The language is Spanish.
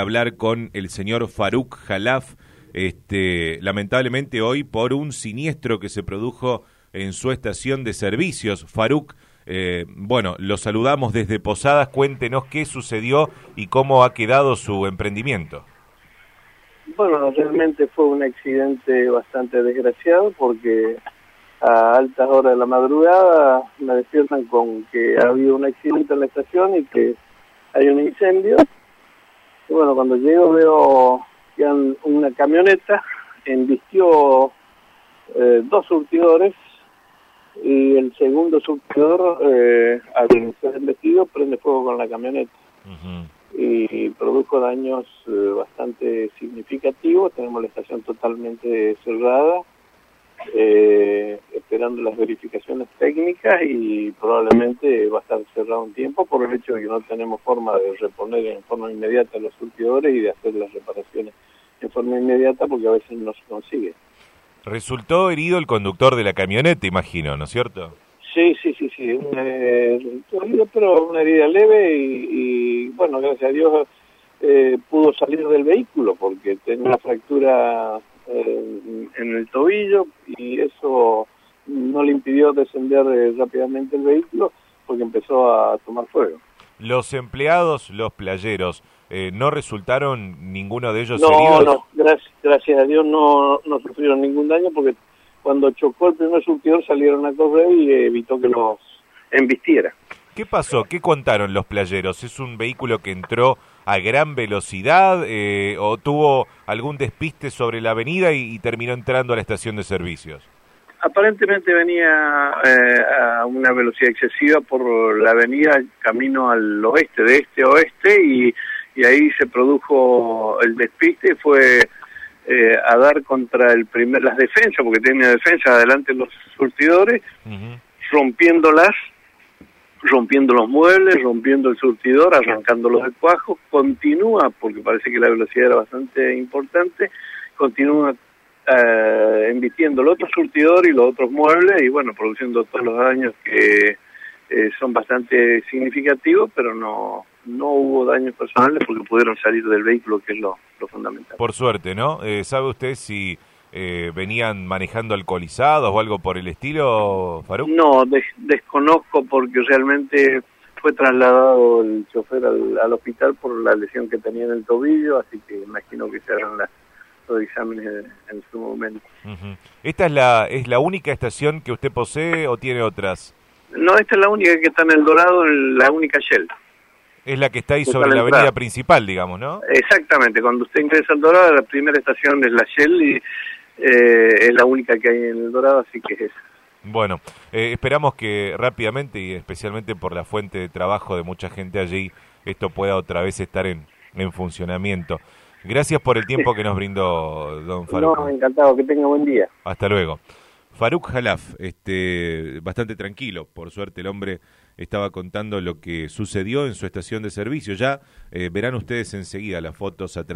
hablar con el señor Faruk Jalaf, este, lamentablemente hoy por un siniestro que se produjo en su estación de servicios. Faruk, eh, bueno, lo saludamos desde Posadas, cuéntenos qué sucedió y cómo ha quedado su emprendimiento. Bueno, realmente fue un accidente bastante desgraciado porque a altas horas de la madrugada me despiertan con que ha habido un accidente en la estación y que hay un incendio y bueno, cuando llego veo que una camioneta embistió eh, dos surtidores y el segundo surtidor, eh, al ser embestido, prende fuego con la camioneta. Y produjo daños eh, bastante significativos. Tenemos la estación totalmente cerrada eh, esperando las verificaciones técnicas y probablemente va a estar cerrado un tiempo por el hecho de que no tenemos forma de reponer en forma inmediata los surtidores y de hacer las reparaciones en forma inmediata porque a veces no se consigue. Resultó herido el conductor de la camioneta, imagino, ¿no es cierto? Sí, sí, sí, sí, eh, herido, pero una herida leve y, bueno, gracias a Dios eh, pudo salir del vehículo porque tenía una fractura eh, en el tobillo y eso no le impidió descender eh, rápidamente el vehículo porque empezó a tomar fuego. ¿Los empleados, los playeros, eh, no resultaron ninguno de ellos no, heridos? No, gracias, gracias a Dios no, no sufrieron ningún daño porque cuando chocó el primer surtidor salieron a correr y evitó que los embistiera. ¿Qué pasó? ¿Qué contaron los playeros? ¿Es un vehículo que entró a gran velocidad eh, o tuvo algún despiste sobre la avenida y, terminó entrando a la estación de servicios? Aparentemente venía eh, a una velocidad excesiva por la avenida camino al oeste, de este a oeste, y, ahí se produjo el despiste, fue eh, a dar contra el primer, las defensas, porque tenía defensa adelante los surtidores, rompiéndolas rompiendo los muebles, rompiendo el surtidor, arrancándolos del cuajo, continúa, porque parece que la velocidad era bastante importante, continúa eh, embistiendo el otro surtidor y los otros muebles y bueno, produciendo todos los daños que eh, son bastante significativos, pero no, no hubo daños personales porque pudieron salir del vehículo, que es lo, lo fundamental. Por suerte, ¿no? Eh, ¿Sabe usted si eh, venían manejando alcoholizados o algo por el estilo, Faruk? No, desconozco porque realmente fue trasladado el chofer al, hospital por la lesión que tenía en el tobillo, así que imagino que se harán los exámenes en su momento. ¿Esta es la, es la única estación que usted posee o tiene otras? No, esta es la única que está en El Dorado, la única Shell. Es la que está ahí sobre la avenida principal, digamos, ¿no? Exactamente, cuando usted ingresa al Dorado, la primera estación es la Shell y eh, es la única que hay en El Dorado, así que es esa. Bueno, eh, esperamos que rápidamente y especialmente por la fuente de trabajo de mucha gente allí, esto pueda otra vez estar en, en funcionamiento. Gracias por el tiempo que nos brindó don Faruk. No, encantado, que tenga buen día. Hasta luego. Faruk Jalaf, este, bastante tranquilo, por suerte el hombre estaba contando lo que sucedió en su estación de servicio. Ya eh, verán ustedes enseguida las fotos atrás.